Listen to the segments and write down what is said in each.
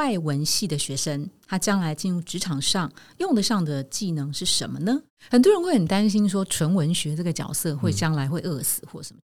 外文系的学生，他将来进入职场上用得上的技能是什么呢？很多人会很担心说，纯文学这个角色会将来会饿死或什么。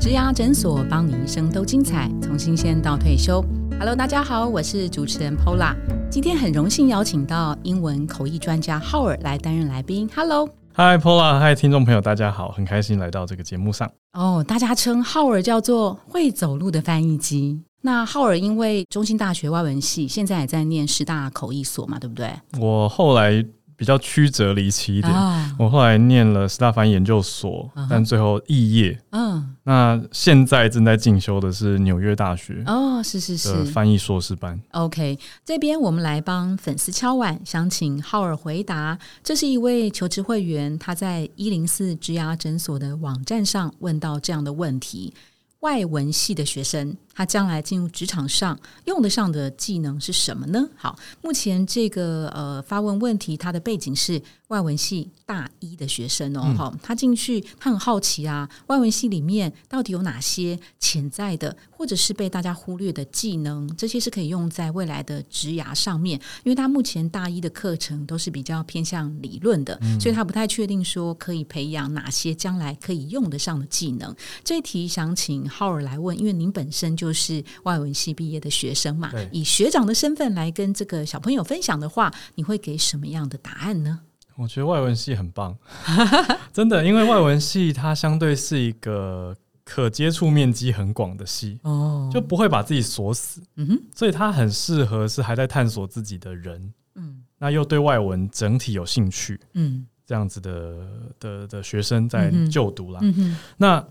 植牙诊所帮你一生都精彩，从新鲜到退休。Hello，大家好，我是主持人 Pola。今天很荣幸邀请到英文口译专家浩尔来担任来宾。Hello。嗨，Pola，嗨，听众朋友，大家好，很开心来到这个节目上。哦，大家称浩尔叫做会走路的翻译机。那浩尔因为中心大学外文系，现在也在念师大口译所嘛，对不对？我后来。比较曲折离奇一点，我后来念了斯大凡研究所，但最后肄业。嗯，那现在正在进修的是纽约大学哦，是是是翻译硕士班。OK，这边我们来帮粉丝敲碗，想请浩尔回答。这是一位求职会员，他在一零四植牙诊所的网站上问到这样的问题：外文系的学生。他将来进入职场上用得上的技能是什么呢？好，目前这个呃发问问题，他的背景是外文系大一的学生哦，哈，他进去他很好奇啊，外文系里面到底有哪些潜在的或者是被大家忽略的技能？这些是可以用在未来的职涯上面，因为他目前大一的课程都是比较偏向理论的，所以他不太确定说可以培养哪些将来可以用得上的技能。这一题想请浩尔来问，因为您本身就。就是外文系毕业的学生嘛，以学长的身份来跟这个小朋友分享的话，你会给什么样的答案呢？我觉得外文系很棒，真的，因为外文系它相对是一个可接触面积很广的系哦，就不会把自己锁死，嗯哼，所以它很适合是还在探索自己的人，嗯，那又对外文整体有兴趣，嗯，这样子的的的学生在就读啦，嗯哼，那。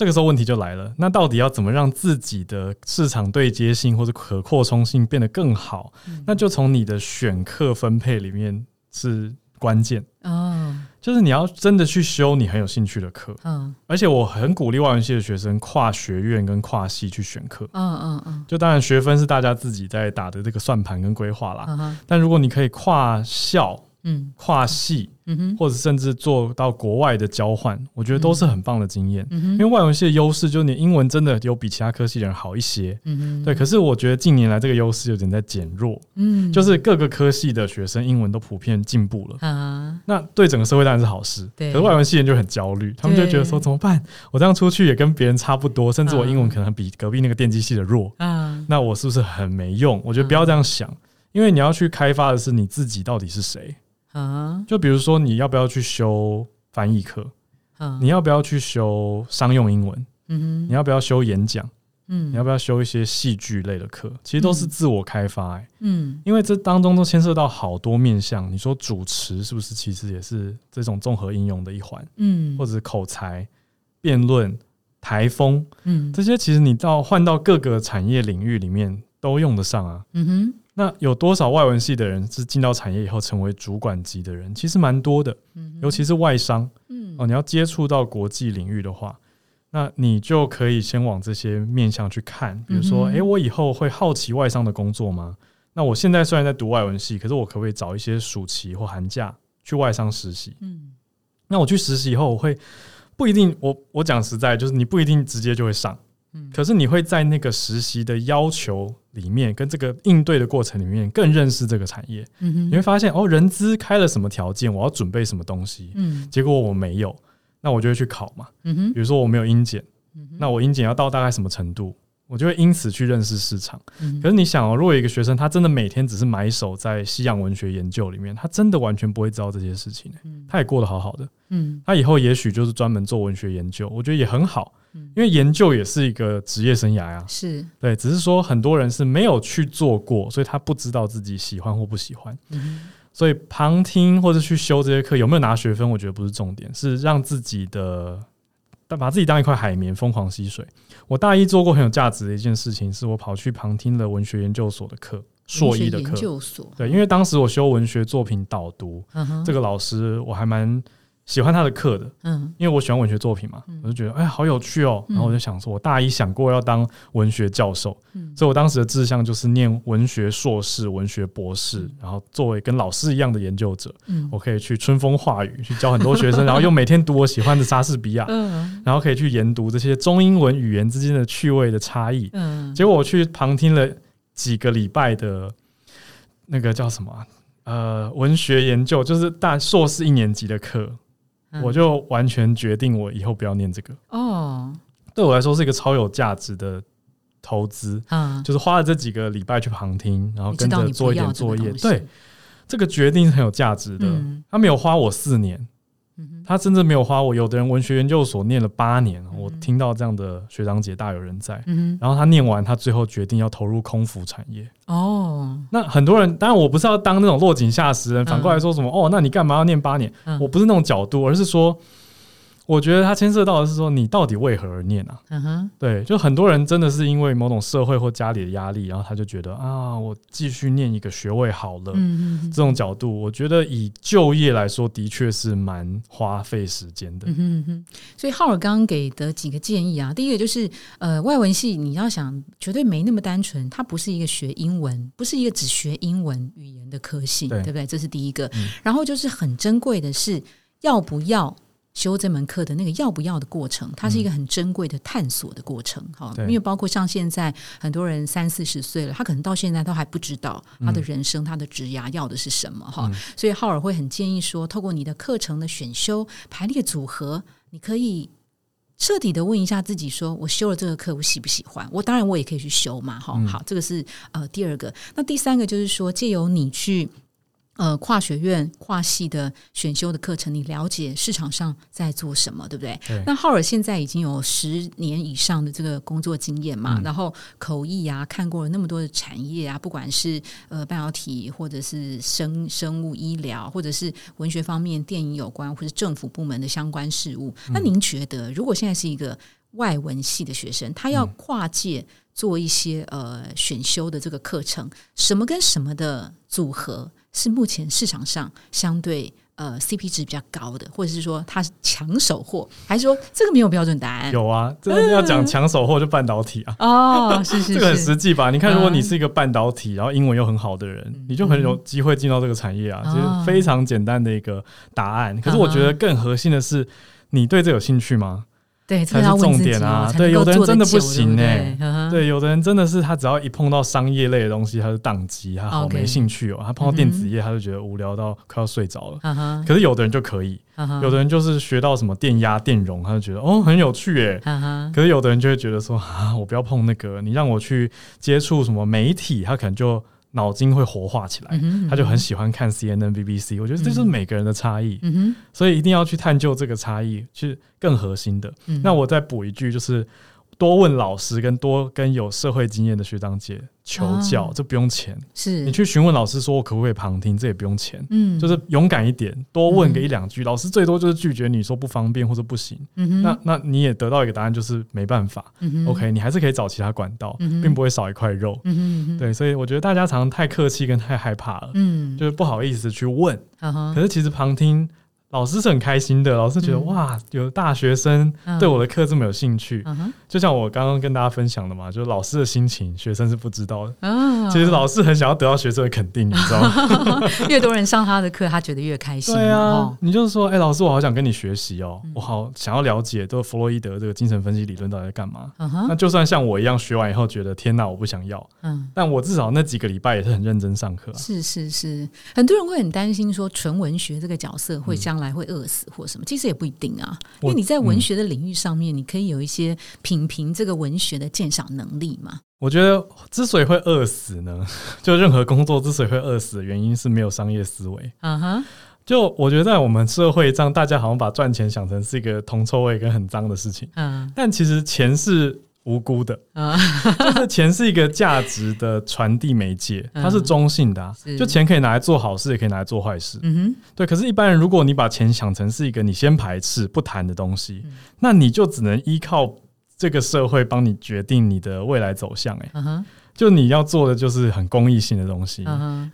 这个时候问题就来了，那到底要怎么让自己的市场对接性或者可扩充性变得更好？那就从你的选课分配里面是关键。哦，就是你要真的去修你很有兴趣的课，嗯，而且我很鼓励外文系的学生跨学院跟跨系去选课，嗯嗯嗯，就当然学分是大家自己在打的这个算盘跟规划啦，但如果你可以跨校。嗯，跨系，嗯哼，或者甚至做到国外的交换，我觉得都是很棒的经验。嗯，因为外文系的优势就是你英文真的有比其他科系的人好一些。嗯哼，对。可是我觉得近年来这个优势有点在减弱。嗯，就是各个科系的学生英文都普遍进步了。啊，那对整个社会当然是好事。对。可是外文系人就很焦虑，他们就觉得说怎么办？我这样出去也跟别人差不多，甚至我英文可能比隔壁那个电机系的弱。啊，那我是不是很没用？我觉得不要这样想，因为你要去开发的是你自己到底是谁。啊，就比如说你要不要去修翻译课？你要不要去修商用英文？嗯哼，你要不要修演讲？嗯，你要不要修一些戏剧类的课？其实都是自我开发，哎，嗯，因为这当中都牵涉到好多面向。你说主持是不是其实也是这种综合应用的一环？嗯，或者口才、辩论、台风，嗯，这些其实你到换到各个产业领域里面都用得上啊。嗯哼。那有多少外文系的人是进到产业以后成为主管级的人？其实蛮多的，尤其是外商。嗯，哦，你要接触到国际领域的话，那你就可以先往这些面向去看。比如说，哎，我以后会好奇外商的工作吗？那我现在虽然在读外文系，可是我可不可以找一些暑期或寒假去外商实习？嗯，那我去实习以后，我会不一定。我我讲实在，就是你不一定直接就会上。可是你会在那个实习的要求里面，跟这个应对的过程里面，更认识这个产业。你会发现，哦，人资开了什么条件，我要准备什么东西。嗯，结果我没有，那我就会去考嘛。嗯哼，比如说我没有英检，那我英检要到大概什么程度？我就会因此去认识市场。可是你想哦，如果一个学生，他真的每天只是埋首在西洋文学研究里面，他真的完全不会知道这些事情。嗯，他也过得好好的。嗯，他以后也许就是专门做文学研究，我觉得也很好。因为研究也是一个职业生涯呀。是对，只是说很多人是没有去做过，所以他不知道自己喜欢或不喜欢。嗯，所以旁听或者去修这些课有没有拿学分，我觉得不是重点，是让自己的。但把自己当一块海绵，疯狂吸水。我大一做过很有价值的一件事情，是我跑去旁听了文学研究所的课，硕一的课。研究所对，因为当时我修文学作品导读，这个老师我还蛮喜欢他的课的，嗯，因为我喜欢文学作品嘛，我就觉得哎，好有趣哦。然后我就想说，我大一想过要当文学教授，所以我当时的志向就是念文学硕士、文学博士，然后作为跟老师一样的研究者，我可以去春风化雨，去教很多学生，然后又每天读我喜欢的莎士比亚，然后可以去研读这些中英文语言之间的趣味的差异。嗯，结果我去旁听了几个礼拜的那个叫什么呃文学研究，就是大硕士一年级的课。我就完全决定，我以后不要念这个哦。对我来说是一个超有价值的投资，嗯，就是花了这几个礼拜去旁听，然后跟着做一点作业。对，这个决定是很有价值的。他没有花我四年。他真正没有花我，有的人文学研究所念了八年，我听到这样的学长姐大有人在。然后他念完，他最后决定要投入空服产业。哦，那很多人，当然我不是要当那种落井下石人，反过来说什么哦，那你干嘛要念八年？我不是那种角度，而是说。我觉得它牵涉到的是说，你到底为何而念啊？嗯哼，对，就很多人真的是因为某种社会或家里的压力，然后他就觉得啊，我继续念一个学位好了。嗯嗯这种角度，我觉得以就业来说，的确是蛮花费时间的。嗯哼，所以浩尔刚刚给的几个建议啊，第一个就是，呃，外文系你要想，绝对没那么单纯，它不是一个学英文，不是一个只学英文语言的科系，对不对？这是第一个。然后就是很珍贵的是，要不要？修这门课的那个要不要的过程，它是一个很珍贵的探索的过程，哈。因为包括像现在很多人三四十岁了，他可能到现在都还不知道他的人生、他的职涯要的是什么，哈。所以浩尔会很建议说，透过你的课程的选修排列组合，你可以彻底的问一下自己：说我修了这个课，我喜不喜欢？我当然我也可以去修嘛，哈。好，这个是呃第二个。那第三个就是说，借由你去。呃，跨学院、跨系的选修的课程，你了解市场上在做什么，对不对？那浩尔现在已经有十年以上的这个工作经验嘛，然后口译啊，看过了那么多的产业啊，不管是呃半导体，或者是生生物医疗，或者是文学方面、电影有关，或者政府部门的相关事务。那您觉得，如果现在是一个外文系的学生，他要跨界做一些呃选修的这个课程，什么跟什么的组合？是目前市场上相对呃 CP 值比较高的，或者是说它是抢手货，还是说这个没有标准答案？有啊，真的要讲抢手货就半导体啊。哦，是是，这个很实际吧？你看，如果你是一个半导体，然后英文又很好的人，你就很有机会进到这个产业啊。其实非常简单的一个答案。可是我觉得更核心的是，你对这有兴趣吗？对，才是重点啊！对，有的人真的不行哎，对，有的人真的是他只要一碰到商业类的东西，他就宕机，他好没兴趣哦。他碰到电子业，他就觉得无聊到快要睡着了。可是有的人就可以，有的人就是学到什么电压、电容，他就觉得哦很有趣哎。可是有的人就会觉得说啊，我不要碰那个，你让我去接触什么媒体，他可能就。脑筋会活化起来，他就很喜欢看 CNN、BBC。我觉得这是每个人的差异，所以一定要去探究这个差异，是更核心的。那我再补一句，就是。多问老师，跟多跟有社会经验的学长姐求教，这不用钱。是你去询问老师说，我可不可以旁听，这也不用钱。嗯，就是勇敢一点，多问个一两句，老师最多就是拒绝你说不方便或者不行。嗯那那你也得到一个答案，就是没办法。嗯 OK，你还是可以找其他管道，并不会少一块肉。嗯对，所以我觉得大家常常太客气跟太害怕了。嗯，就是不好意思去问。可是其实旁听。老师是很开心的，老师觉得哇，有大学生对我的课这么有兴趣，就像我刚刚跟大家分享的嘛，就是老师的心情，学生是不知道的。其实老师很想要得到学生的肯定，你知道吗？越多人上他的课，他觉得越开心。对啊，你就是说，哎，老师，我好想跟你学习哦，我好想要了解，这弗洛伊德这个精神分析理论到底在干嘛。那就算像我一样学完以后觉得天哪，我不想要，嗯，但我至少那几个礼拜也是很认真上课。是是是，很多人会很担心说，纯文学这个角色会将来会饿死或什么，其实也不一定啊。因为你在文学的领域上面，你可以有一些品评这个文学的鉴赏能力嘛。我觉得之所以会饿死呢，就任何工作之所以会饿死的原因是没有商业思维。嗯哼，就我觉得在我们社会上，大家好像把赚钱想成是一个铜臭味跟很脏的事情。嗯，但其实钱是无辜的。啊，就是钱是一个价值的传递媒介，它是中性的。就钱可以拿来做好事，也可以拿来做坏事。嗯哼，对。可是，一般人如果你把钱想成是一个你先排斥不谈的东西，那你就只能依靠。这个社会帮你决定你的未来走向，哎，就你要做的就是很公益性的东西，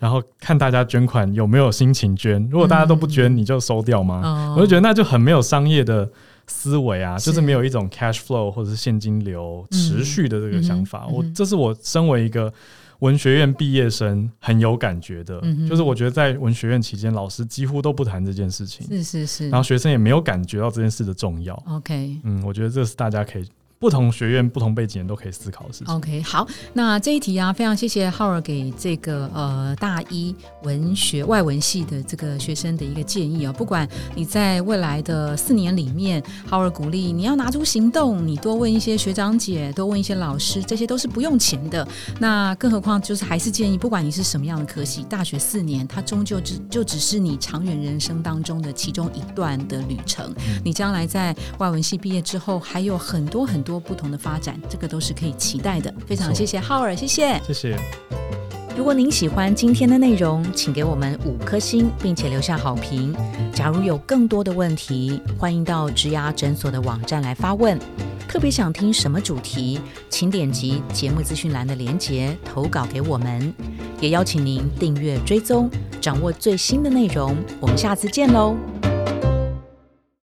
然后看大家捐款有没有心情捐。如果大家都不捐，你就收掉吗？我就觉得那就很没有商业的思维啊，就是没有一种 cash flow 或者是现金流持续的这个想法。我这是我身为一个文学院毕业生很有感觉的，就是我觉得在文学院期间，老师几乎都不谈这件事情，是是是，然后学生也没有感觉到这件事的重要。OK，嗯，我觉得这是大家可以。不同学院、不同背景都可以思考的事情。OK，好，那这一题啊，非常谢谢浩尔给这个呃大一文学外文系的这个学生的一个建议啊。不管你在未来的四年里面，浩尔鼓励你要拿出行动，你多问一些学长姐，多问一些老师，这些都是不用钱的。那更何况就是还是建议，不管你是什么样的科系，大学四年它终究只就只是你长远人生当中的其中一段的旅程。你将来在外文系毕业之后，还有很多很。多不同的发展，这个都是可以期待的。非常谢谢浩尔，谢谢，谢谢。如果您喜欢今天的内容，请给我们五颗星，并且留下好评。假如有更多的问题，欢迎到植牙诊所的网站来发问。特别想听什么主题，请点击节目资讯栏的连结投稿给我们。也邀请您订阅追踪，掌握最新的内容。我们下次见喽。